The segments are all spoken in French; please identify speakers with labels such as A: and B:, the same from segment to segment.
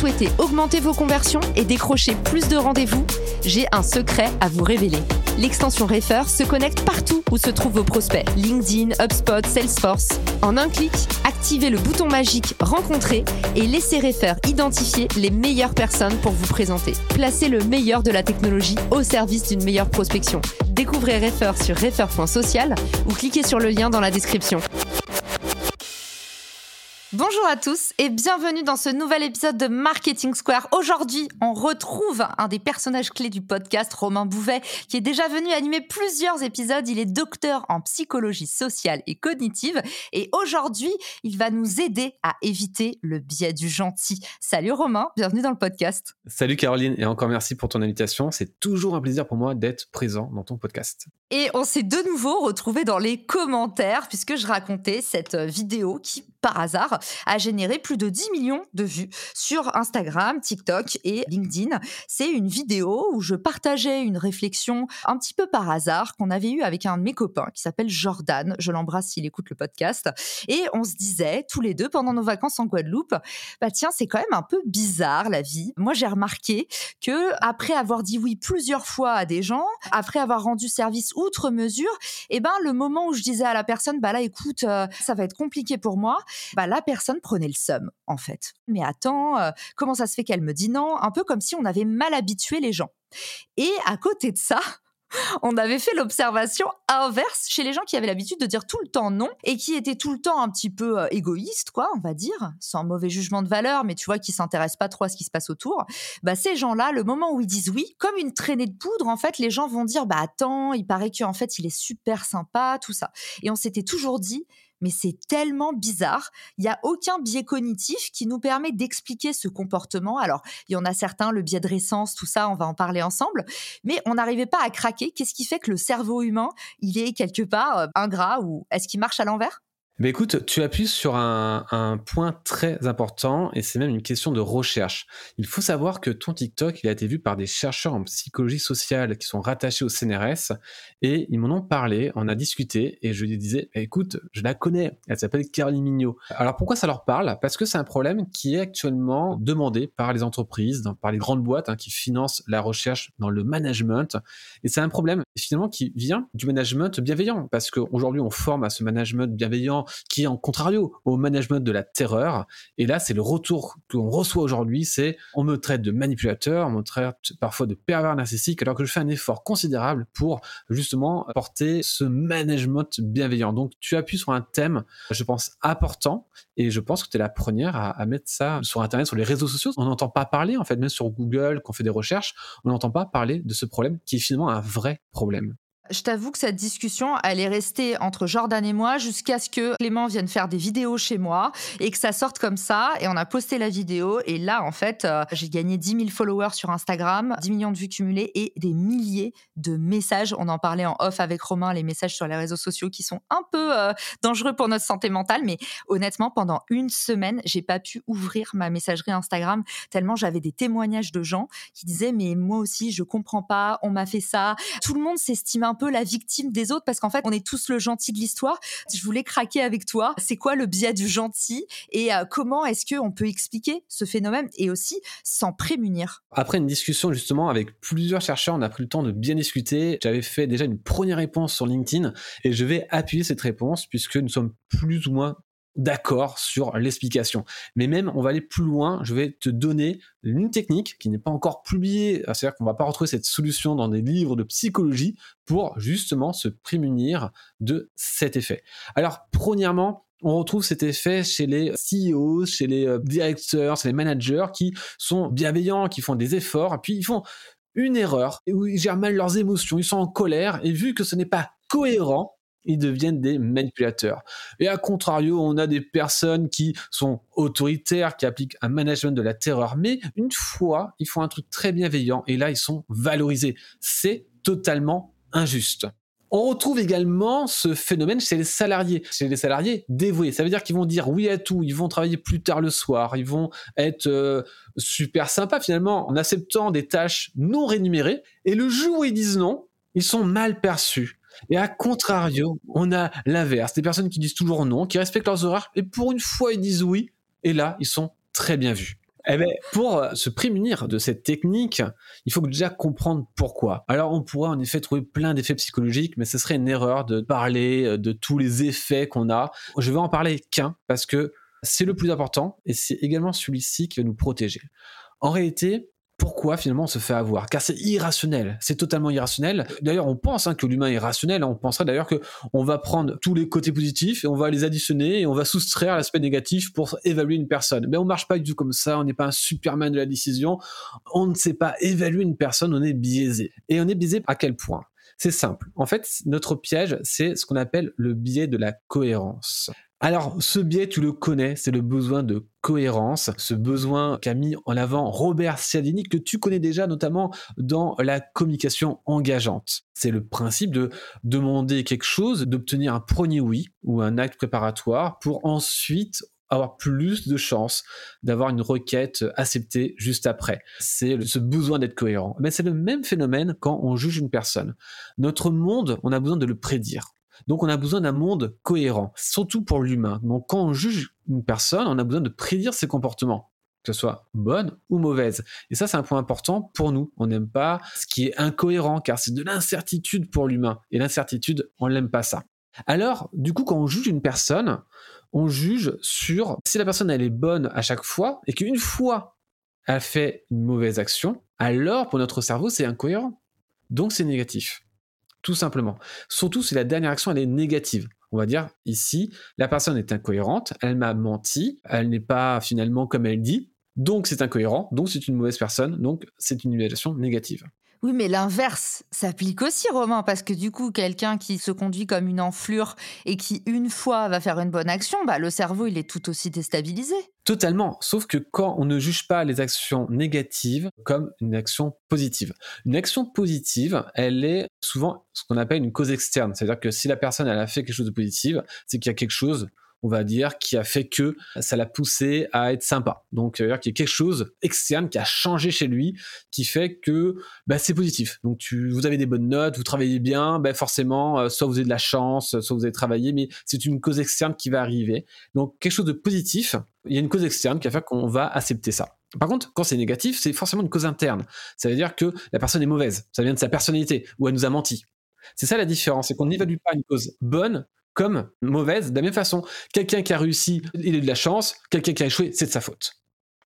A: Souhaitez augmenter vos conversions et décrocher plus de rendez-vous J'ai un secret à vous révéler. L'extension Refer se connecte partout où se trouvent vos prospects. LinkedIn, HubSpot, Salesforce. En un clic, activez le bouton magique Rencontrer et laissez Refer identifier les meilleures personnes pour vous présenter. Placez le meilleur de la technologie au service d'une meilleure prospection. Découvrez Refer sur refer.social ou cliquez sur le lien dans la description. Bonjour à tous et bienvenue dans ce nouvel épisode de Marketing Square. Aujourd'hui, on retrouve un des personnages clés du podcast, Romain Bouvet, qui est déjà venu animer plusieurs épisodes. Il est docteur en psychologie sociale et cognitive et aujourd'hui, il va nous aider à éviter le biais du gentil. Salut Romain, bienvenue dans le podcast.
B: Salut Caroline et encore merci pour ton invitation. C'est toujours un plaisir pour moi d'être présent dans ton podcast.
A: Et on s'est de nouveau retrouvé dans les commentaires puisque je racontais cette vidéo qui par hasard, a généré plus de 10 millions de vues sur Instagram, TikTok et LinkedIn. C'est une vidéo où je partageais une réflexion un petit peu par hasard qu'on avait eue avec un de mes copains qui s'appelle Jordan. Je l'embrasse s'il écoute le podcast. Et on se disait tous les deux pendant nos vacances en Guadeloupe, bah tiens, c'est quand même un peu bizarre la vie. Moi, j'ai remarqué que après avoir dit oui plusieurs fois à des gens, après avoir rendu service outre mesure, eh ben le moment où je disais à la personne, bah là, écoute, euh, ça va être compliqué pour moi, bah, la personne prenait le seum, en fait. Mais attends, euh, comment ça se fait qu'elle me dit non? Un peu comme si on avait mal habitué les gens. Et à côté de ça, on avait fait l'observation inverse chez les gens qui avaient l'habitude de dire tout le temps non et qui étaient tout le temps un petit peu euh, égoïstes, quoi, on va dire, sans mauvais jugement de valeur, mais tu vois, qui s'intéressent pas trop à ce qui se passe autour. Bah, ces gens-là, le moment où ils disent oui, comme une traînée de poudre, en fait, les gens vont dire, bah, attends, il paraît qu'en fait, il est super sympa, tout ça. Et on s'était toujours dit, mais c'est tellement bizarre. Il n'y a aucun biais cognitif qui nous permet d'expliquer ce comportement. Alors, il y en a certains, le biais de récence, tout ça, on va en parler ensemble, mais on n'arrivait pas à craquer. Qu'est-ce qui fait que le cerveau humain, il est quelque part euh, ingrat ou est-ce qu'il marche à l'envers?
B: Mais écoute, tu appuies sur un, point très important et c'est même une question de recherche. Il faut savoir que ton TikTok, il a été vu par des chercheurs en psychologie sociale qui sont rattachés au CNRS et ils m'en ont parlé, on a discuté et je lui disais, bah, écoute, je la connais, elle s'appelle Caroline Mignot. Alors pourquoi ça leur parle? Parce que c'est un problème qui est actuellement demandé par les entreprises, par les grandes boîtes hein, qui financent la recherche dans le management. Et c'est un problème finalement qui vient du management bienveillant parce qu'aujourd'hui on forme à ce management bienveillant qui est en contrario au management de la terreur. Et là, c'est le retour qu'on reçoit aujourd'hui, c'est on me traite de manipulateur, on me traite parfois de pervers narcissique, alors que je fais un effort considérable pour justement porter ce management bienveillant. Donc, tu appuies sur un thème, je pense, important, et je pense que tu es la première à, à, mettre ça sur Internet, sur les réseaux sociaux. On n'entend pas parler, en fait, même sur Google, quand on fait des recherches, on n'entend pas parler de ce problème qui est finalement un vrai problème
A: je t'avoue que cette discussion, elle est restée entre Jordan et moi jusqu'à ce que Clément vienne faire des vidéos chez moi et que ça sorte comme ça. Et on a posté la vidéo. Et là, en fait, euh, j'ai gagné 10 000 followers sur Instagram, 10 millions de vues cumulées et des milliers de messages. On en parlait en off avec Romain, les messages sur les réseaux sociaux qui sont un peu euh, dangereux pour notre santé mentale. Mais honnêtement, pendant une semaine, j'ai pas pu ouvrir ma messagerie Instagram tellement j'avais des témoignages de gens qui disaient, mais moi aussi, je comprends pas, on m'a fait ça. Tout le monde s'estime un peu la victime des autres parce qu'en fait, on est tous le gentil de l'histoire. Je voulais craquer avec toi. C'est quoi le biais du gentil et euh, comment est-ce qu'on peut expliquer ce phénomène et aussi s'en prémunir?
B: Après une discussion justement avec plusieurs chercheurs, on a pris le temps de bien discuter. J'avais fait déjà une première réponse sur LinkedIn et je vais appuyer cette réponse puisque nous sommes plus ou moins d'accord sur l'explication. Mais même, on va aller plus loin. Je vais te donner une technique qui n'est pas encore publiée. C'est-à-dire qu'on va pas retrouver cette solution dans des livres de psychologie pour justement se prémunir de cet effet. Alors, premièrement, on retrouve cet effet chez les CEO, chez les euh, directeurs, chez les managers qui sont bienveillants, qui font des efforts, puis ils font une erreur, où ils gèrent mal leurs émotions, ils sont en colère, et vu que ce n'est pas cohérent, ils deviennent des manipulateurs. Et à contrario, on a des personnes qui sont autoritaires, qui appliquent un management de la terreur, mais une fois, ils font un truc très bienveillant et là, ils sont valorisés. C'est totalement injuste. On retrouve également ce phénomène chez les salariés, chez les salariés dévoués. Ça veut dire qu'ils vont dire oui à tout, ils vont travailler plus tard le soir, ils vont être euh, super sympas finalement en acceptant des tâches non rémunérées. Et le jour où ils disent non, ils sont mal perçus. Et à contrario, on a l'inverse, des personnes qui disent toujours non, qui respectent leurs horaires, et pour une fois ils disent oui, et là ils sont très bien vus. Eh ben, pour euh, se prémunir de cette technique, il faut déjà comprendre pourquoi. Alors, on pourrait en effet trouver plein d'effets psychologiques, mais ce serait une erreur de parler euh, de tous les effets qu'on a. Je vais en parler qu'un, parce que c'est le plus important, et c'est également celui-ci qui va nous protéger. En réalité, pourquoi finalement on se fait avoir Car c'est irrationnel, c'est totalement irrationnel. D'ailleurs, on pense hein, que l'humain est rationnel. On penserait d'ailleurs que on va prendre tous les côtés positifs et on va les additionner et on va soustraire l'aspect négatif pour évaluer une personne. Mais on marche pas du tout comme ça. On n'est pas un Superman de la décision. On ne sait pas évaluer une personne. On est biaisé. Et on est biaisé à quel point? C'est simple. En fait, notre piège, c'est ce qu'on appelle le biais de la cohérence. Alors, ce biais, tu le connais, c'est le besoin de cohérence, ce besoin qu'a mis en avant Robert Cialdini, que tu connais déjà notamment dans la communication engageante. C'est le principe de demander quelque chose, d'obtenir un premier oui ou un acte préparatoire pour ensuite avoir plus de chances d'avoir une requête acceptée juste après. C'est ce besoin d'être cohérent. Mais c'est le même phénomène quand on juge une personne. Notre monde, on a besoin de le prédire. Donc on a besoin d'un monde cohérent, surtout pour l'humain. Donc quand on juge une personne, on a besoin de prédire ses comportements que ce soit bonne ou mauvaise. Et ça, c'est un point important pour nous. On n'aime pas ce qui est incohérent, car c'est de l'incertitude pour l'humain. Et l'incertitude, on n'aime pas ça. Alors, du coup, quand on juge une personne, on juge sur si la personne, elle est bonne à chaque fois, et qu'une fois, elle fait une mauvaise action, alors pour notre cerveau, c'est incohérent. Donc, c'est négatif tout simplement. Surtout si la dernière action elle est négative. On va dire ici, la personne est incohérente, elle m'a menti, elle n'est pas finalement comme elle dit, donc c'est incohérent, donc c'est une mauvaise personne, donc c'est une évaluation négative.
A: Oui, mais l'inverse s'applique aussi, Romain, parce que du coup, quelqu'un qui se conduit comme une enflure et qui, une fois, va faire une bonne action, bah, le cerveau, il est tout aussi déstabilisé.
B: Totalement, sauf que quand on ne juge pas les actions négatives comme une action positive. Une action positive, elle est souvent ce qu'on appelle une cause externe. C'est-à-dire que si la personne elle a fait quelque chose de positif, c'est qu'il y a quelque chose on va dire, qui a fait que ça l'a poussé à être sympa. Donc, qu'il y a quelque chose externe qui a changé chez lui, qui fait que bah, c'est positif. Donc, vous avez des bonnes notes, vous travaillez bien, bah, forcément, euh, soit vous avez de la chance, soit vous avez travaillé, mais c'est une cause externe qui va arriver. Donc, quelque chose de positif, il y a une cause externe qui va faire qu'on va accepter ça. Par contre, quand c'est négatif, c'est forcément une cause interne. Ça veut dire que la personne est mauvaise. Ça vient de sa personnalité, ou elle nous a menti. C'est ça la différence, c'est qu'on n'évalue pas une cause bonne mauvaise. De la même façon, quelqu'un qui a réussi, il a de la chance, quelqu'un qui a échoué, c'est de sa faute.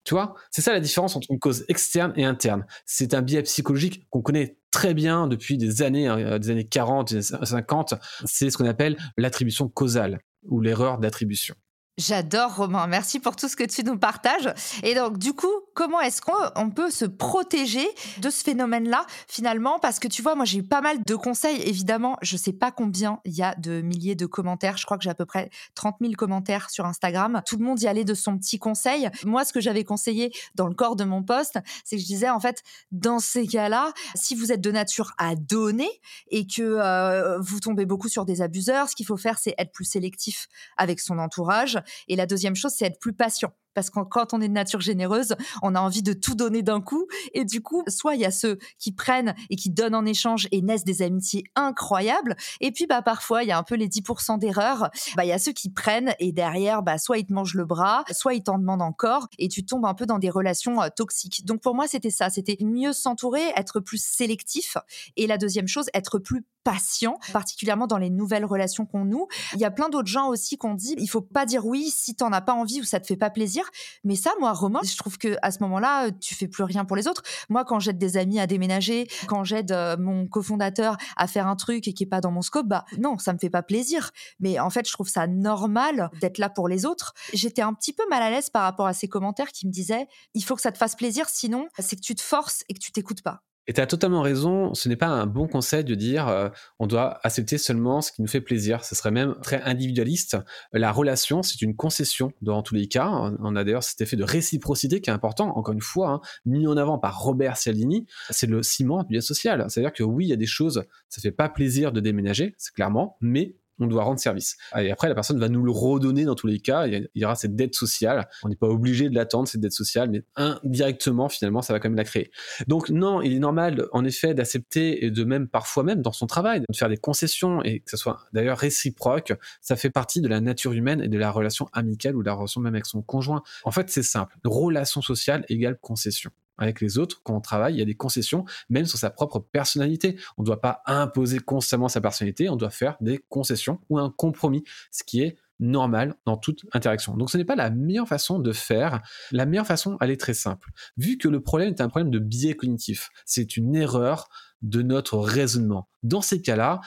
B: Tu vois? C'est ça la différence entre une cause externe et interne. C'est un biais psychologique qu'on connaît très bien depuis des années, hein, des années 40, 50. C'est ce qu'on appelle l'attribution causale ou l'erreur d'attribution.
A: J'adore Romain, merci pour tout ce que tu nous partages. Et donc du coup, comment est-ce qu'on peut se protéger de ce phénomène-là finalement? Parce que tu vois, moi j'ai eu pas mal de conseils, évidemment, je sais pas combien il y a de milliers de commentaires, je crois que j'ai à peu près 30 000 commentaires sur Instagram. Tout le monde y allait de son petit conseil. Moi, ce que j'avais conseillé dans le corps de mon poste, c'est que je disais en fait, dans ces cas-là, si vous êtes de nature à donner et que euh, vous tombez beaucoup sur des abuseurs, ce qu'il faut faire, c'est être plus sélectif avec son entourage et la deuxième chose, c'est être plus patient parce que quand on est de nature généreuse, on a envie de tout donner d'un coup. Et du coup, soit il y a ceux qui prennent et qui donnent en échange et naissent des amitiés incroyables. Et puis, bah, parfois, il y a un peu les 10% d'erreurs. Bah, il y a ceux qui prennent et derrière, bah, soit ils te mangent le bras, soit ils t'en demandent encore et tu tombes un peu dans des relations euh, toxiques. Donc, pour moi, c'était ça. C'était mieux s'entourer, être plus sélectif. Et la deuxième chose, être plus patient, particulièrement dans les nouvelles relations qu'on noue. Il y a plein d'autres gens aussi qu'on dit, il faut pas dire oui si t'en as pas envie ou ça te fait pas plaisir mais ça, moi, Romain, je trouve que à ce moment-là, tu fais plus rien pour les autres. Moi, quand j'aide des amis à déménager, quand j'aide euh, mon cofondateur à faire un truc et qui est pas dans mon scope, bah non, ça me fait pas plaisir. Mais en fait, je trouve ça normal d'être là pour les autres. J'étais un petit peu mal à l'aise par rapport à ces commentaires qui me disaient il faut que ça te fasse plaisir, sinon c'est que tu te forces et que tu t'écoutes pas.
B: Et tu as totalement raison, ce n'est pas un bon conseil de dire euh, on doit accepter seulement ce qui nous fait plaisir. Ce serait même très individualiste. La relation, c'est une concession dans tous les cas. On a d'ailleurs cet effet de réciprocité qui est important, encore une fois, hein, mis en avant par Robert Cialdini. C'est le ciment du lien social. C'est-à-dire que oui, il y a des choses, ça fait pas plaisir de déménager, c'est clairement, mais on doit rendre service. Et après, la personne va nous le redonner dans tous les cas. Il y aura cette dette sociale. On n'est pas obligé de l'attendre, cette dette sociale, mais indirectement, finalement, ça va quand même la créer. Donc, non, il est normal, en effet, d'accepter et de même, parfois même, dans son travail, de faire des concessions et que ce soit d'ailleurs réciproque. Ça fait partie de la nature humaine et de la relation amicale ou de la relation même avec son conjoint. En fait, c'est simple. Relation sociale égale concession avec les autres, quand on travaille, il y a des concessions, même sur sa propre personnalité. On ne doit pas imposer constamment sa personnalité, on doit faire des concessions ou un compromis, ce qui est normal dans toute interaction. Donc ce n'est pas la meilleure façon de faire. La meilleure façon, elle est très simple. Vu que le problème est un problème de biais cognitif, c'est une erreur de notre raisonnement. Dans ces cas-là,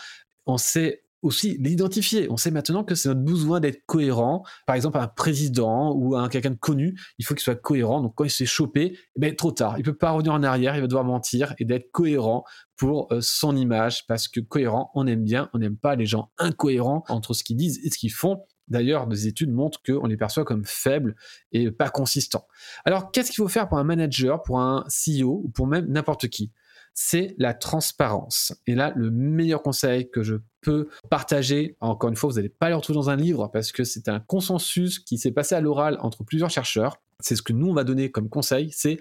B: on sait aussi l'identifier. On sait maintenant que c'est notre besoin d'être cohérent. Par exemple, un président ou un quelqu'un de connu, il faut qu'il soit cohérent. Donc quand il s'est chopé, eh ben, trop tard. Il peut pas revenir en arrière, il va devoir mentir et d'être cohérent pour euh, son image parce que cohérent, on aime bien, on n'aime pas les gens incohérents entre ce qu'ils disent et ce qu'ils font. D'ailleurs, des études montrent qu'on les perçoit comme faibles et pas consistants. Alors, qu'est-ce qu'il faut faire pour un manager, pour un CEO ou pour même n'importe qui? C'est la transparence. Et là, le meilleur conseil que je peux partager, encore une fois, vous n'allez pas le retrouver dans un livre parce que c'est un consensus qui s'est passé à l'oral entre plusieurs chercheurs. C'est ce que nous, on va donner comme conseil, c'est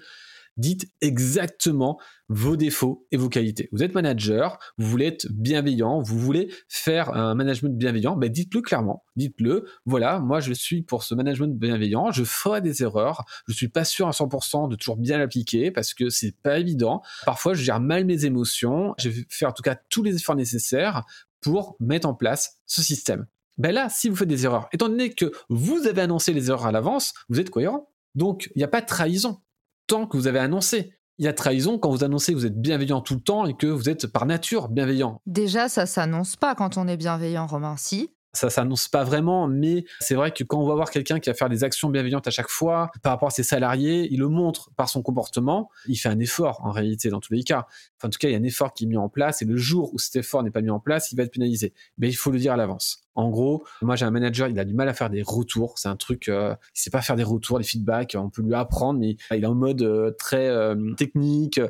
B: dites exactement vos défauts et vos qualités. Vous êtes manager, vous voulez être bienveillant, vous voulez faire un management bienveillant, ben dites-le clairement. Dites-le, voilà, moi je suis pour ce management bienveillant, je ferai des erreurs, je suis pas sûr à 100% de toujours bien l'appliquer parce que c'est pas évident. Parfois je gère mal mes émotions, je vais faire en tout cas tous les efforts nécessaires pour mettre en place ce système. Ben là, si vous faites des erreurs, étant donné que vous avez annoncé les erreurs à l'avance, vous êtes cohérent. Donc, il n'y a pas de trahison que vous avez annoncé. Il y a trahison quand vous annoncez que vous êtes bienveillant tout le temps et que vous êtes par nature bienveillant.
A: Déjà, ça s'annonce pas quand on est bienveillant, Romain. Si
B: ça s'annonce pas vraiment, mais c'est vrai que quand on va voir quelqu'un qui va faire des actions bienveillantes à chaque fois par rapport à ses salariés, il le montre par son comportement, il fait un effort en réalité dans tous les cas. Enfin, en tout cas, il y a un effort qui est mis en place et le jour où cet effort n'est pas mis en place, il va être pénalisé. Mais il faut le dire à l'avance. En gros, moi j'ai un manager, il a du mal à faire des retours. C'est un truc, euh, il sait pas faire des retours, des feedbacks. On peut lui apprendre, mais il est en mode euh, très euh, technique.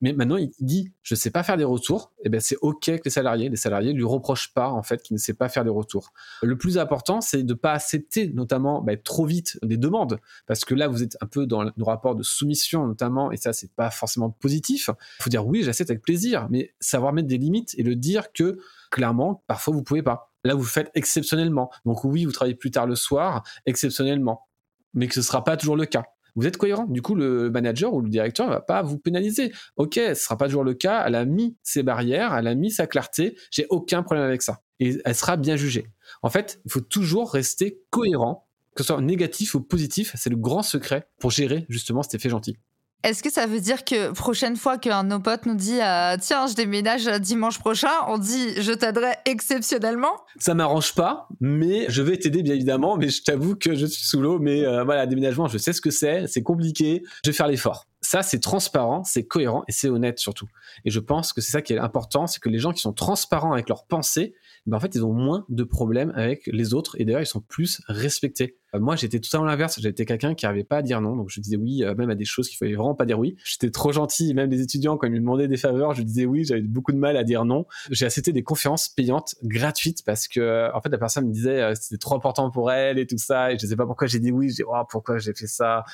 B: Mais maintenant, il dit, je ne sais pas faire des retours. Et eh ben, c'est OK que les salariés, les salariés lui reprochent pas, en fait, qu'il ne sait pas faire des retours. Le plus important, c'est de ne pas accepter, notamment, bah, trop vite des demandes. Parce que là, vous êtes un peu dans le rapport de soumission, notamment, et ça, c'est pas forcément positif. Il faut dire oui, j'accepte avec plaisir, mais savoir mettre des limites et le dire que, clairement, parfois, vous pouvez pas. Là, vous faites exceptionnellement. Donc oui, vous travaillez plus tard le soir, exceptionnellement. Mais que ce ne sera pas toujours le cas vous êtes cohérent. Du coup, le manager ou le directeur ne va pas vous pénaliser. Ok, ce sera pas toujours le cas. Elle a mis ses barrières, elle a mis sa clarté. J'ai aucun problème avec ça. Et elle sera bien jugée. En fait, il faut toujours rester cohérent, que ce soit négatif ou positif. C'est le grand secret pour gérer justement cet effet gentil.
A: Est-ce que ça veut dire que prochaine fois qu'un de nos potes nous dit euh, tiens je déménage dimanche prochain, on dit je t'aiderai exceptionnellement?
B: Ça m'arrange pas, mais je vais t'aider bien évidemment. Mais je t'avoue que je suis sous l'eau. Mais euh, voilà, déménagement, je sais ce que c'est, c'est compliqué. Je vais faire l'effort. Ça, c'est transparent, c'est cohérent et c'est honnête surtout. Et je pense que c'est ça qui est important, c'est que les gens qui sont transparents avec leurs pensées, ben en fait, ils ont moins de problèmes avec les autres et d'ailleurs, ils sont plus respectés. Euh, moi, j'étais totalement l'inverse. J'étais quelqu'un qui n'arrivait pas à dire non, donc je disais oui, euh, même à des choses qu'il fallait vraiment pas dire oui. J'étais trop gentil, même les étudiants quand ils me demandaient des faveurs, je disais oui. J'avais beaucoup de mal à dire non. J'ai accepté des conférences payantes gratuites parce que en fait, la personne me disait euh, c'était trop important pour elle et tout ça, et je sais pas pourquoi j'ai dit oui. J'ai dit oh, pourquoi j'ai fait ça?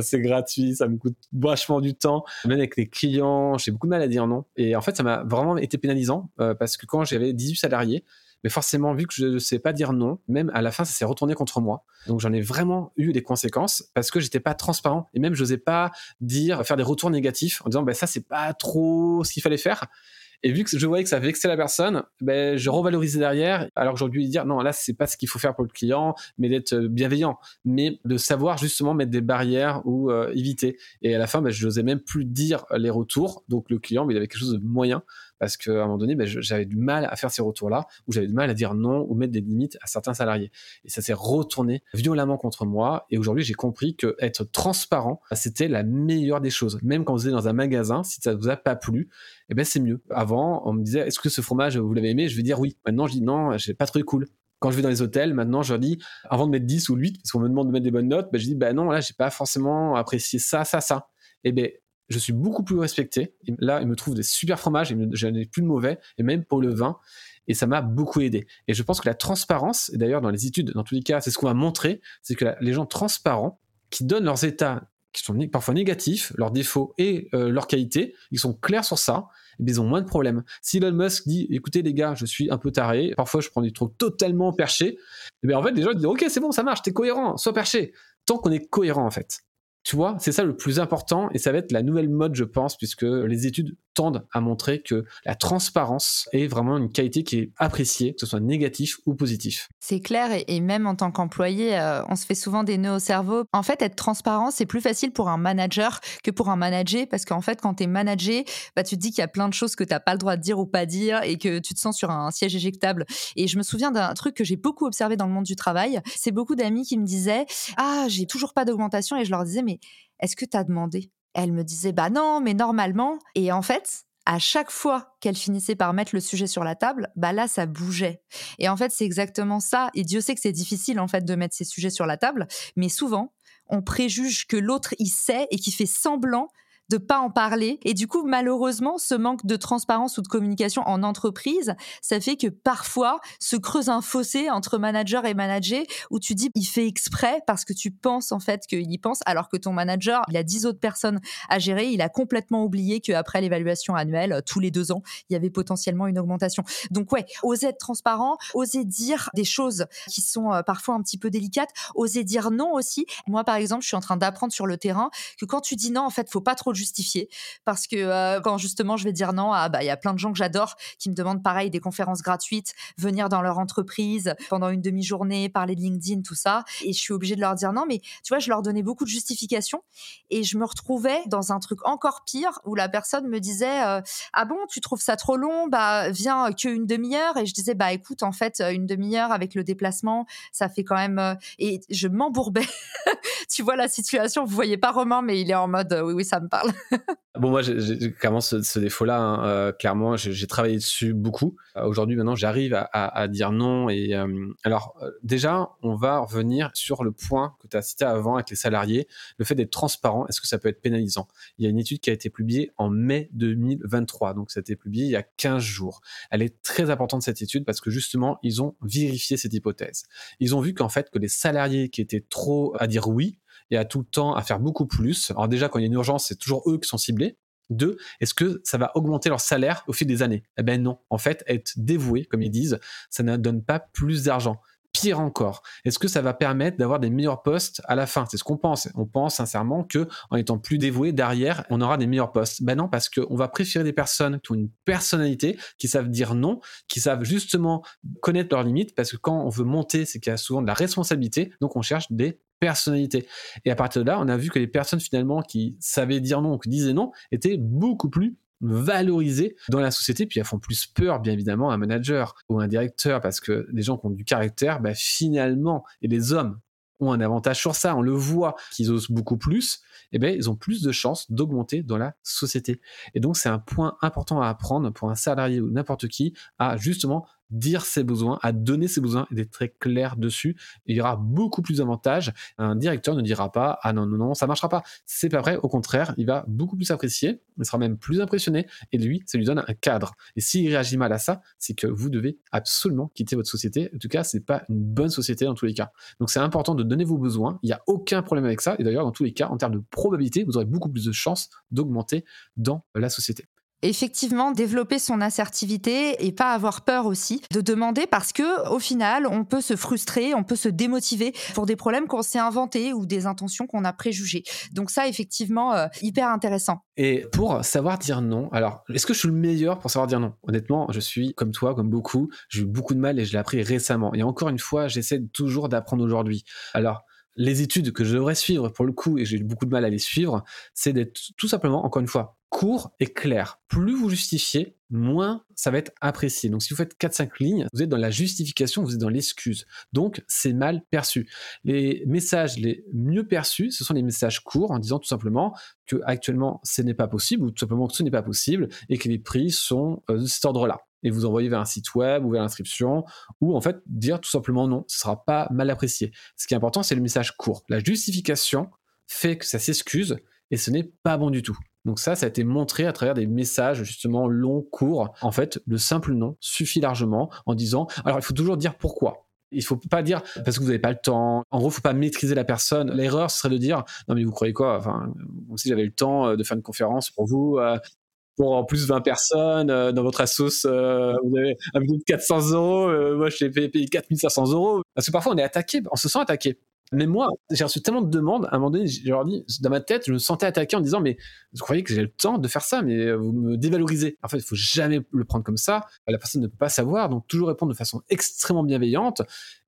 B: C'est gratuit, ça me coûte vachement du temps. Même avec les clients, j'ai beaucoup de mal à dire non. Et en fait, ça m'a vraiment été pénalisant parce que quand j'avais 18 salariés, mais forcément, vu que je ne sais pas dire non, même à la fin, ça s'est retourné contre moi. Donc j'en ai vraiment eu des conséquences parce que j'étais pas transparent et même je n'osais pas dire, faire des retours négatifs en disant, ben ça c'est pas trop ce qu'il fallait faire. Et vu que je voyais que ça vexait la personne, ben, je revalorisais derrière, alors que j'aurais dû dire, non, là, c'est pas ce qu'il faut faire pour le client, mais d'être euh, bienveillant, mais de savoir justement mettre des barrières ou euh, éviter. Et à la fin, ben, je n'osais même plus dire les retours, donc le client, il avait quelque chose de moyen, parce qu'à un moment donné, ben, j'avais du mal à faire ces retours-là, ou j'avais du mal à dire non ou mettre des limites à certains salariés. Et ça s'est retourné violemment contre moi. Et aujourd'hui, j'ai compris que être transparent, c'était la meilleure des choses. Même quand vous êtes dans un magasin, si ça vous a pas plu, eh ben c'est mieux. Avant, on me disait, est-ce que ce fromage vous l'avez aimé? Je vais dire oui. Maintenant, je dis non, j'ai pas trouvé cool quand je vais dans les hôtels, maintenant, je dis, avant de mettre 10 ou 8, parce qu'on me demande de mettre des bonnes notes, ben, je dis, bah non, là, j'ai pas forcément apprécié ça, ça, ça. Et ben, je suis beaucoup plus respecté. Là, ils me trouvent des super fromages, j'en ai plus de mauvais, et même pour le vin. Et ça m'a beaucoup aidé. Et je pense que la transparence, et d'ailleurs dans les études, dans tous les cas, c'est ce qu'on va montrer, c'est que les gens transparents, qui donnent leurs états, qui sont parfois négatifs, leurs défauts et euh, leurs qualités, ils sont clairs sur ça, et ils ont moins de problèmes. Si Elon Musk dit, écoutez les gars, je suis un peu taré, parfois je prends des trucs totalement perchés, et bien en fait les gens disent, ok c'est bon, ça marche, t'es cohérent, sois perché. Tant qu'on est cohérent en fait. Tu vois, c'est ça le plus important et ça va être la nouvelle mode, je pense, puisque les études tendent à montrer que la transparence est vraiment une qualité qui est appréciée, que ce soit négatif ou positif.
A: C'est clair, et, même en tant qu'employé, euh, on se fait souvent des nœuds au cerveau. En fait, être transparent, c'est plus facile pour un manager que pour un manager, parce qu'en fait, quand tu es manager, bah, tu te dis qu'il y a plein de choses que tu n'as pas le droit de dire ou pas dire, et que tu te sens sur un siège éjectable. Et je me souviens d'un truc que j'ai beaucoup observé dans le monde du travail, c'est beaucoup d'amis qui me disaient « Ah, j'ai toujours pas d'augmentation », et je leur disais « Mais est-ce que tu as demandé ?» Elle me disait bah non, mais normalement. Et en fait, à chaque fois qu'elle finissait par mettre le sujet sur la table, bah là, ça bougeait. Et en fait, c'est exactement ça. Et Dieu sait que c'est difficile, en fait, de mettre ces sujets sur la table. Mais souvent, on préjuge que l'autre y sait et qui fait semblant de pas en parler. Et du coup, malheureusement, ce manque de transparence ou de communication en entreprise, ça fait que parfois se creuse un fossé entre manager et manager où tu dis il fait exprès parce que tu penses en fait qu'il y pense alors que ton manager, il a dix autres personnes à gérer, il a complètement oublié qu'après l'évaluation annuelle, tous les deux ans, il y avait potentiellement une augmentation. Donc ouais, oser être transparent, oser dire des choses qui sont euh, parfois un petit peu délicates, oser dire non aussi. Moi, par exemple, je suis en train d'apprendre sur le terrain que quand tu dis non, en fait, faut pas trop justifier parce que euh, quand justement je vais dire non à bah il y a plein de gens que j'adore qui me demandent pareil des conférences gratuites, venir dans leur entreprise pendant une demi-journée, parler de LinkedIn, tout ça et je suis obligée de leur dire non mais tu vois, je leur donnais beaucoup de justifications et je me retrouvais dans un truc encore pire où la personne me disait euh, ah bon, tu trouves ça trop long? Bah viens que une demi-heure et je disais bah écoute en fait une demi-heure avec le déplacement, ça fait quand même euh, et je m'embourbais. tu vois la situation, vous voyez pas Romain mais il est en mode oui oui, ça me parle.
B: bon, moi, j'ai clairement ce, défaut-là. Hein, euh, clairement, j'ai travaillé dessus beaucoup. Euh, aujourd'hui, maintenant, j'arrive à, dire non. Et euh, alors, déjà, on va revenir sur le point que tu as cité avant avec les salariés, le fait d'être transparent. Est-ce que ça peut être pénalisant? Il y a une étude qui a été publiée en mai 2023, donc ça a été publié il y a 15 jours. Elle est très importante cette étude parce que justement, ils ont vérifié cette hypothèse. Ils ont vu qu'en fait, que les salariés qui étaient trop à dire oui et à tout le temps à faire beaucoup plus. Alors déjà, quand il y a une urgence, c'est toujours eux qui sont ciblés. Deux, est-ce que ça va augmenter leur salaire au fil des années? Eh ben non. En fait, être dévoué, comme ils disent, ça ne donne pas plus d'argent. Pire encore, est-ce que ça va permettre d'avoir des meilleurs postes à la fin? C'est ce qu'on pense. On pense sincèrement que en étant plus dévoué derrière, on aura des meilleurs postes. Ben non, parce qu'on va préférer des personnes qui ont une personnalité, qui savent dire non, qui savent justement connaître leurs limites, parce que quand on veut monter, c'est qu'il y a souvent de la responsabilité, donc on cherche des personnalité. Et à partir de là, on a vu que les personnes finalement qui savaient dire non ou qui disaient non étaient beaucoup plus valorisées dans la société, puis elles font plus peur, bien évidemment, à un manager ou un directeur, parce que les gens qui ont du caractère, bah, finalement, et les hommes ont un avantage sur ça, on le voit, qu'ils osent beaucoup plus, et eh ben, ils ont plus de chances d'augmenter dans la société. Et donc, c'est un point important à apprendre pour un salarié ou n'importe qui, à justement dire ses besoins, à donner ses besoins et d'être très clair dessus. il y aura beaucoup plus d'avantages. Un directeur ne dira pas ah non non non ça marchera pas. C'est pas vrai. Au contraire, il va beaucoup plus apprécier. Il sera même plus impressionné et lui ça lui donne un cadre. Et s'il réagit mal à ça, c'est que vous devez absolument quitter votre société. En tout cas, c'est pas une bonne société dans tous les cas. Donc c'est important de donner vos besoins. Il n'y a aucun problème avec ça. Et d'ailleurs dans tous les cas, en termes de probabilité, vous aurez beaucoup plus de chances d'augmenter dans la société
A: effectivement développer son assertivité et pas avoir peur aussi de demander parce que au final on peut se frustrer, on peut se démotiver pour des problèmes qu'on s'est inventés ou des intentions qu'on a préjugées. Donc ça effectivement euh, hyper intéressant.
B: Et pour savoir dire non, alors est-ce que je suis le meilleur pour savoir dire non? Honnêtement, je suis comme toi, comme beaucoup, j'ai eu beaucoup de mal et je l'ai appris récemment. Et encore une fois, j'essaie toujours d'apprendre aujourd'hui. Alors les études que je devrais suivre pour le coup, et j'ai eu beaucoup de mal à les suivre, c'est d'être tout simplement, encore une fois, court et clair. Plus vous justifiez, moins ça va être apprécié. Donc si vous faites 4-5 lignes, vous êtes dans la justification, vous êtes dans l'excuse. Donc c'est mal perçu. Les messages les mieux perçus, ce sont les messages courts en disant tout simplement que actuellement ce n'est pas possible ou tout simplement que ce n'est pas possible et que les prix sont euh, de cet ordre-là. Et vous envoyez vers un site web ou vers l'inscription ou en fait dire tout simplement non, ce sera pas mal apprécié. Ce qui est important, c'est le message court. La justification fait que ça s'excuse et ce n'est pas bon du tout. Donc ça, ça a été montré à travers des messages justement longs, courts. En fait, le simple nom suffit largement en disant. Alors, il faut toujours dire pourquoi. Il faut pas dire parce que vous n'avez pas le temps. En gros, il faut pas maîtriser la personne. L'erreur, ce serait de dire non mais vous croyez quoi? Enfin, si j'avais le temps euh, de faire une conférence pour vous. Euh, pour en plus 20 personnes euh, dans votre assos, vous avez un budget de 400 euros, moi je t'ai payé 4500 euros. Parce que parfois on est attaqué, on se sent attaqué. Mais moi, j'ai reçu tellement de demandes, à un moment donné, leur dis, dans ma tête, je me sentais attaqué en disant, mais vous croyez que j'ai le temps de faire ça, mais vous me dévalorisez. En fait, il faut jamais le prendre comme ça. La personne ne peut pas savoir, donc toujours répondre de façon extrêmement bienveillante,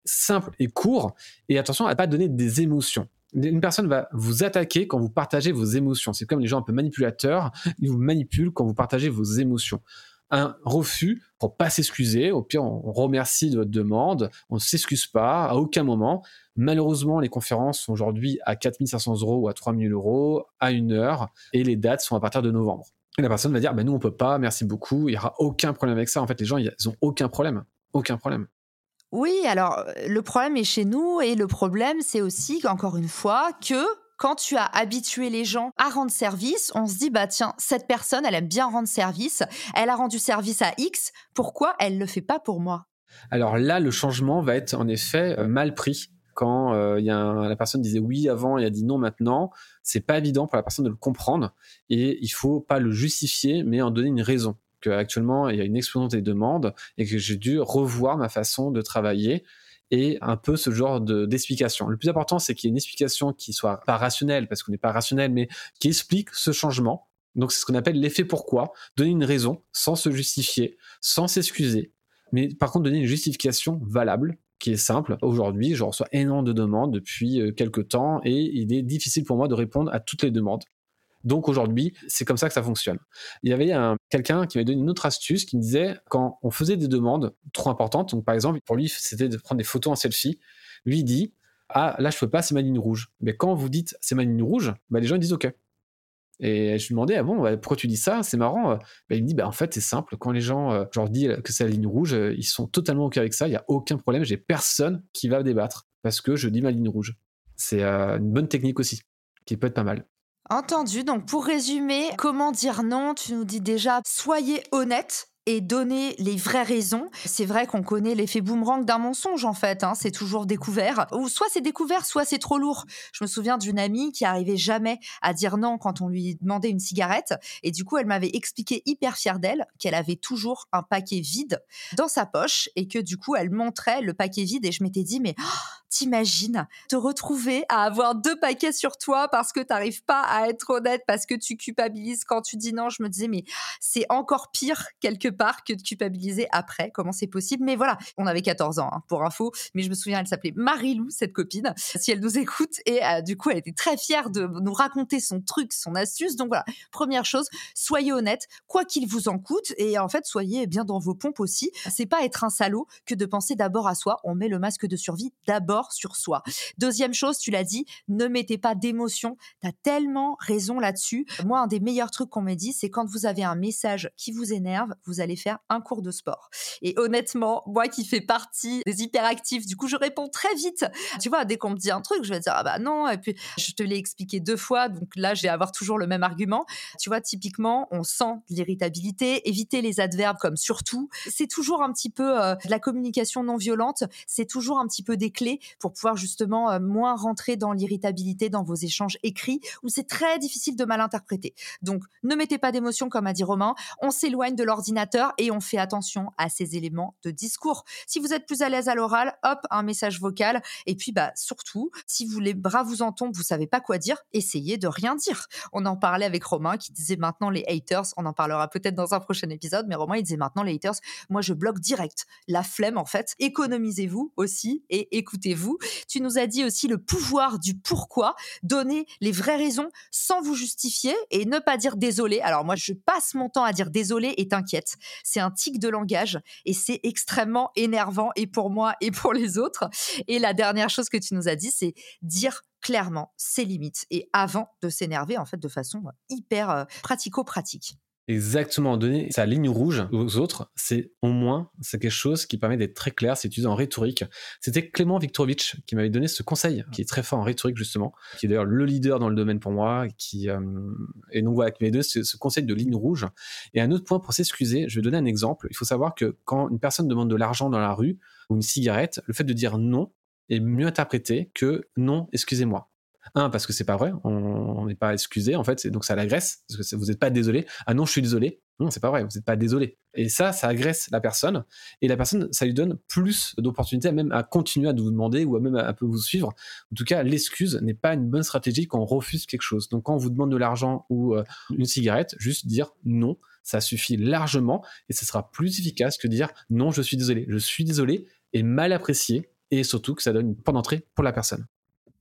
B: simple et court. Et attention à ne pas donner des émotions. Une personne va vous attaquer quand vous partagez vos émotions. C'est comme les gens un peu manipulateurs, ils vous manipulent quand vous partagez vos émotions un refus pour pas s'excuser. Au pire, on remercie de votre demande, on ne s'excuse pas à aucun moment. Malheureusement, les conférences sont aujourd'hui à 4500 euros ou à 3000 euros à une heure et les dates sont à partir de novembre. Et la personne va dire, bah, nous, on peut pas, merci beaucoup, il y aura aucun problème avec ça. En fait, les gens, ils ont aucun problème. Aucun problème.
A: Oui, alors le problème est chez nous et le problème c'est aussi encore une fois que quand tu as habitué les gens à rendre service, on se dit bah tiens, cette personne, elle aime bien rendre service, elle a rendu service à X, pourquoi elle le fait pas pour moi?
B: Alors là, le changement va être en effet euh, mal pris quand euh, y a la personne disait oui avant et a dit non maintenant, c'est pas évident pour la personne de le comprendre et il faut pas le justifier mais en donner une raison. Qu'actuellement il y a une explosion des demandes et que j'ai dû revoir ma façon de travailler et un peu ce genre d'explication. le plus important, c'est qu'il y ait une explication qui soit pas rationnelle, parce qu'on n'est pas rationnel, mais qui explique ce changement. Donc c'est ce qu'on appelle l'effet pourquoi, donner une raison sans se justifier, sans s'excuser, mais par contre donner une justification valable qui est simple. Aujourd'hui, je reçois énormément de demandes depuis euh, quelques temps et il est difficile pour moi de répondre à toutes les demandes. Donc aujourd'hui, c'est comme ça que ça fonctionne. Il y avait quelqu'un qui m'a donné une autre astuce qui me disait quand on faisait des demandes trop importantes, donc par exemple pour lui c'était de prendre des photos en selfie, lui il dit ah là je peux pas c'est ma ligne rouge. Mais quand vous dites c'est ma ligne rouge, bah, les gens ils disent ok. Et je lui demandais ah bon pourquoi tu dis ça? C'est marrant. Bah, il me dit bah en fait c'est simple quand les gens euh, que c'est la ligne rouge ils sont totalement ok avec ça il y a aucun problème j'ai personne qui va débattre parce que je dis ma ligne rouge. C'est euh, une bonne technique aussi qui peut être pas mal.
A: Entendu. Donc, pour résumer, comment dire non? Tu nous dis déjà, soyez honnête et donner les vraies raisons. C'est vrai qu'on connaît l'effet boomerang d'un mensonge en fait, hein, c'est toujours découvert. Ou soit c'est découvert, soit c'est trop lourd. Je me souviens d'une amie qui arrivait jamais à dire non quand on lui demandait une cigarette. Et du coup, elle m'avait expliqué hyper fière d'elle qu'elle avait toujours un paquet vide dans sa poche et que du coup, elle montrait le paquet vide et je m'étais dit, mais oh, t'imagines te retrouver à avoir deux paquets sur toi parce que t'arrives pas à être honnête, parce que tu culpabilises quand tu dis non. Je me disais, mais c'est encore pire quelque part que de culpabiliser après. Comment c'est possible Mais voilà, on avait 14 ans hein, pour info, mais je me souviens, elle s'appelait Marilou, cette copine, si elle nous écoute. Et euh, du coup, elle était très fière de nous raconter son truc, son astuce. Donc voilà, première chose, soyez honnête, quoi qu'il vous en coûte. Et en fait, soyez bien dans vos pompes aussi. C'est pas être un salaud que de penser d'abord à soi. On met le masque de survie d'abord sur soi. Deuxième chose, tu l'as dit, ne mettez pas d'émotion. T'as tellement raison là-dessus. Moi, un des meilleurs trucs qu'on m'a dit, c'est quand vous avez un message qui vous énerve, vous allez faire un cours de sport. Et honnêtement, moi qui fais partie des hyperactifs, du coup, je réponds très vite. Tu vois, dès qu'on me dit un truc, je vais dire ah bah non. Et puis je te l'ai expliqué deux fois, donc là, je vais avoir toujours le même argument. Tu vois, typiquement, on sent l'irritabilité. Éviter les adverbes comme surtout. C'est toujours un petit peu euh, la communication non violente. C'est toujours un petit peu des clés pour pouvoir justement euh, moins rentrer dans l'irritabilité dans vos échanges écrits où c'est très difficile de mal interpréter. Donc, ne mettez pas d'émotion comme a dit Romain. On s'éloigne de l'ordinateur et on fait attention à ces éléments de discours. Si vous êtes plus à l'aise à l'oral, hop, un message vocal. Et puis, bah, surtout, si les bras vous en tombent, vous savez pas quoi dire, essayez de rien dire. On en parlait avec Romain qui disait maintenant les haters, on en parlera peut-être dans un prochain épisode, mais Romain il disait maintenant les haters, moi je bloque direct. La flemme en fait, économisez-vous aussi et écoutez-vous vous. Tu nous as dit aussi le pouvoir du pourquoi, donner les vraies raisons sans vous justifier et ne pas dire désolé. Alors moi, je passe mon temps à dire désolé et t'inquiète. C'est un tic de langage et c'est extrêmement énervant et pour moi et pour les autres. Et la dernière chose que tu nous as dit, c'est dire clairement ses limites et avant de s'énerver en fait de façon hyper euh, pratico-pratique.
B: Exactement, donner sa ligne rouge aux autres, c'est au moins, c'est quelque chose qui permet d'être très clair, c'est utilisé en rhétorique. C'était Clément Viktorovitch qui m'avait donné ce conseil, qui est très fort en rhétorique justement, qui est d'ailleurs le leader dans le domaine pour moi, euh, et donc voilà, qui m'avait donné ce, conseil de ligne rouge. Et un autre point pour s'excuser, je vais donner un exemple. Il faut savoir que quand une personne demande de l'argent dans la rue ou une cigarette, le fait de dire non est mieux interprété que non, excusez-moi. Un, parce que c'est pas vrai, on n'est pas excusé, en fait, donc ça l'agresse, parce que vous n'êtes pas désolé. Ah non, je suis désolé. Non, c'est pas vrai, vous n'êtes pas désolé. Et ça, ça agresse la personne, et la personne, ça lui donne plus d'opportunités même à continuer à vous demander ou à même à, peu vous suivre. En tout cas, l'excuse n'est pas une bonne stratégie quand on refuse quelque chose. Donc quand on vous demande de l'argent ou euh, une cigarette, juste dire non, ça suffit largement, et ce sera plus efficace que dire non, je suis désolé. Je suis désolé est mal apprécié, et surtout que ça donne une porte d'entrée pour la personne.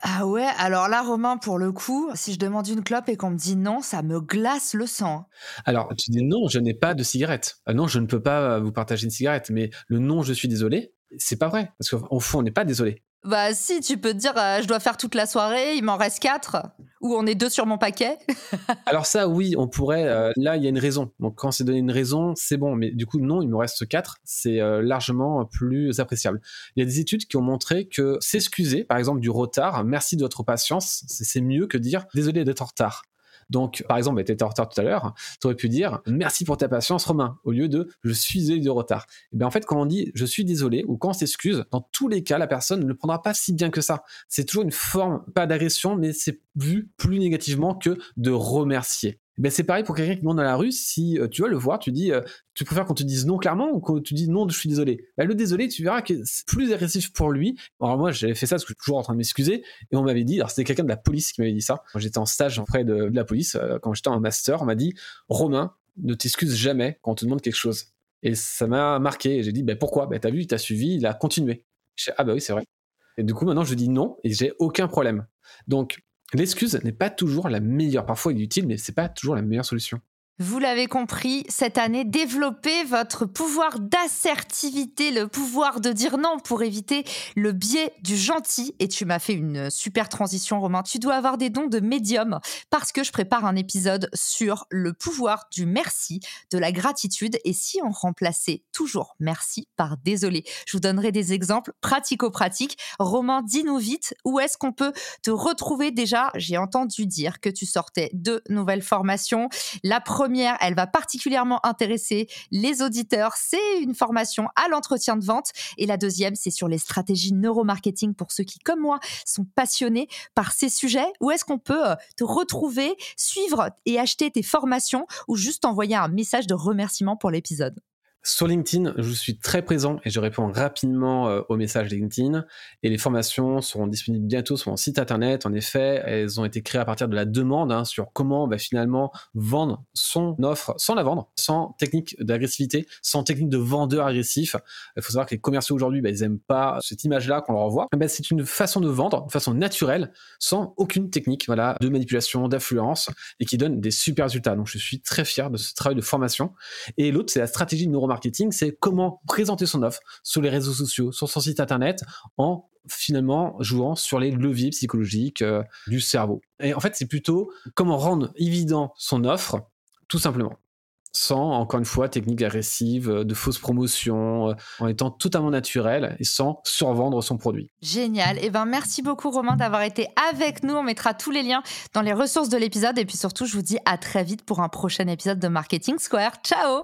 A: Ah ouais, alors là, Romain, pour le coup, si je demande une clope et qu'on me dit non, ça me glace le sang.
B: Alors, tu dis non, je n'ai pas de cigarette. Ah non, je ne peux pas vous partager une cigarette. Mais le non, je suis désolé, c'est pas vrai. Parce qu'au fond, on n'est pas désolé.
A: Bah si, tu peux dire, euh, je dois faire toute la soirée, il m'en reste quatre, ou on est deux sur mon paquet.
B: Alors ça, oui, on pourrait. Euh, là, il y a une raison. Donc quand c'est donné une raison, c'est bon. Mais du coup, non, il me reste quatre. C'est euh, largement plus appréciable. Il y a des études qui ont montré que s'excuser, par exemple, du retard, merci de votre patience, c'est mieux que dire désolé d'être en retard. Donc, par exemple, tu étais en retard tout à l'heure, tu aurais pu dire merci pour ta patience, Romain, au lieu de je suis désolé de retard. Et eh bien, en fait, quand on dit je suis désolé ou quand on s'excuse, dans tous les cas, la personne ne le prendra pas si bien que ça. C'est toujours une forme, pas d'agression, mais c'est vu plus négativement que de remercier. Ben c'est pareil pour quelqu'un qui demande dans la rue, si euh, tu vas le voir, tu dis, euh, tu préfères qu'on te dise non clairement ou qu'on te dise non, je suis désolé. Ben, le désolé, tu verras que c'est plus agressif pour lui. Alors moi, j'avais fait ça parce que je suis toujours en train de m'excuser, et on m'avait dit, alors c'était quelqu'un de la police qui m'avait dit ça. Quand j'étais en stage auprès de, de la police, euh, quand j'étais en master, on m'a dit, Romain, ne t'excuse jamais quand on te demande quelque chose. Et ça m'a marqué. J'ai dit, ben pourquoi? Ben t'as vu, il t'a suivi, il a continué. ah bah oui, c'est vrai. Et du coup, maintenant, je dis non et j'ai aucun problème. Donc, L'excuse n'est pas toujours la meilleure. Parfois, il est utile, mais c'est pas toujours la meilleure solution.
A: Vous l'avez compris, cette année, développez votre pouvoir d'assertivité, le pouvoir de dire non pour éviter le biais du gentil. Et tu m'as fait une super transition, Romain. Tu dois avoir des dons de médium parce que je prépare un épisode sur le pouvoir du merci, de la gratitude. Et si on remplaçait toujours merci par désolé? Je vous donnerai des exemples pratico-pratiques. Romain, dis-nous vite, où est-ce qu'on peut te retrouver? Déjà J'ai entendu dire que tu sortais de nouvelles formations. La première, elle va particulièrement intéresser les auditeurs. C'est une formation à l'entretien de vente. Et la deuxième, c'est sur les stratégies neuromarketing pour ceux qui, comme moi, sont passionnés par ces sujets. Où est-ce qu'on peut euh, te retrouver, suivre et acheter tes formations ou juste envoyer un message de remerciement pour l'épisode?
B: Sur LinkedIn, je suis très présent et je réponds rapidement euh, aux messages LinkedIn. Et les formations seront disponibles bientôt sur mon site internet. En effet, elles ont été créées à partir de la demande hein, sur comment bah, finalement vendre son offre sans la vendre, sans technique d'agressivité, sans technique de vendeur agressif. Il faut savoir que les commerciaux aujourd'hui, bah, ils n'aiment pas cette image-là qu'on leur envoie. Bah, c'est une façon de vendre, une façon naturelle, sans aucune technique voilà, de manipulation, d'influence et qui donne des super résultats. Donc je suis très fier de ce travail de formation. Et l'autre, c'est la stratégie de marketing, c'est comment présenter son offre sur les réseaux sociaux, sur son site internet, en finalement jouant sur les leviers psychologiques euh, du cerveau. Et en fait, c'est plutôt comment rendre évident son offre, tout simplement sans, encore une fois, technique agressive, euh, de fausses promotions, euh, en étant totalement naturel et sans survendre son produit.
A: Génial. Et eh ben, merci beaucoup, Romain, d'avoir été avec nous. On mettra tous les liens dans les ressources de l'épisode. Et puis surtout, je vous dis à très vite pour un prochain épisode de Marketing Square. Ciao!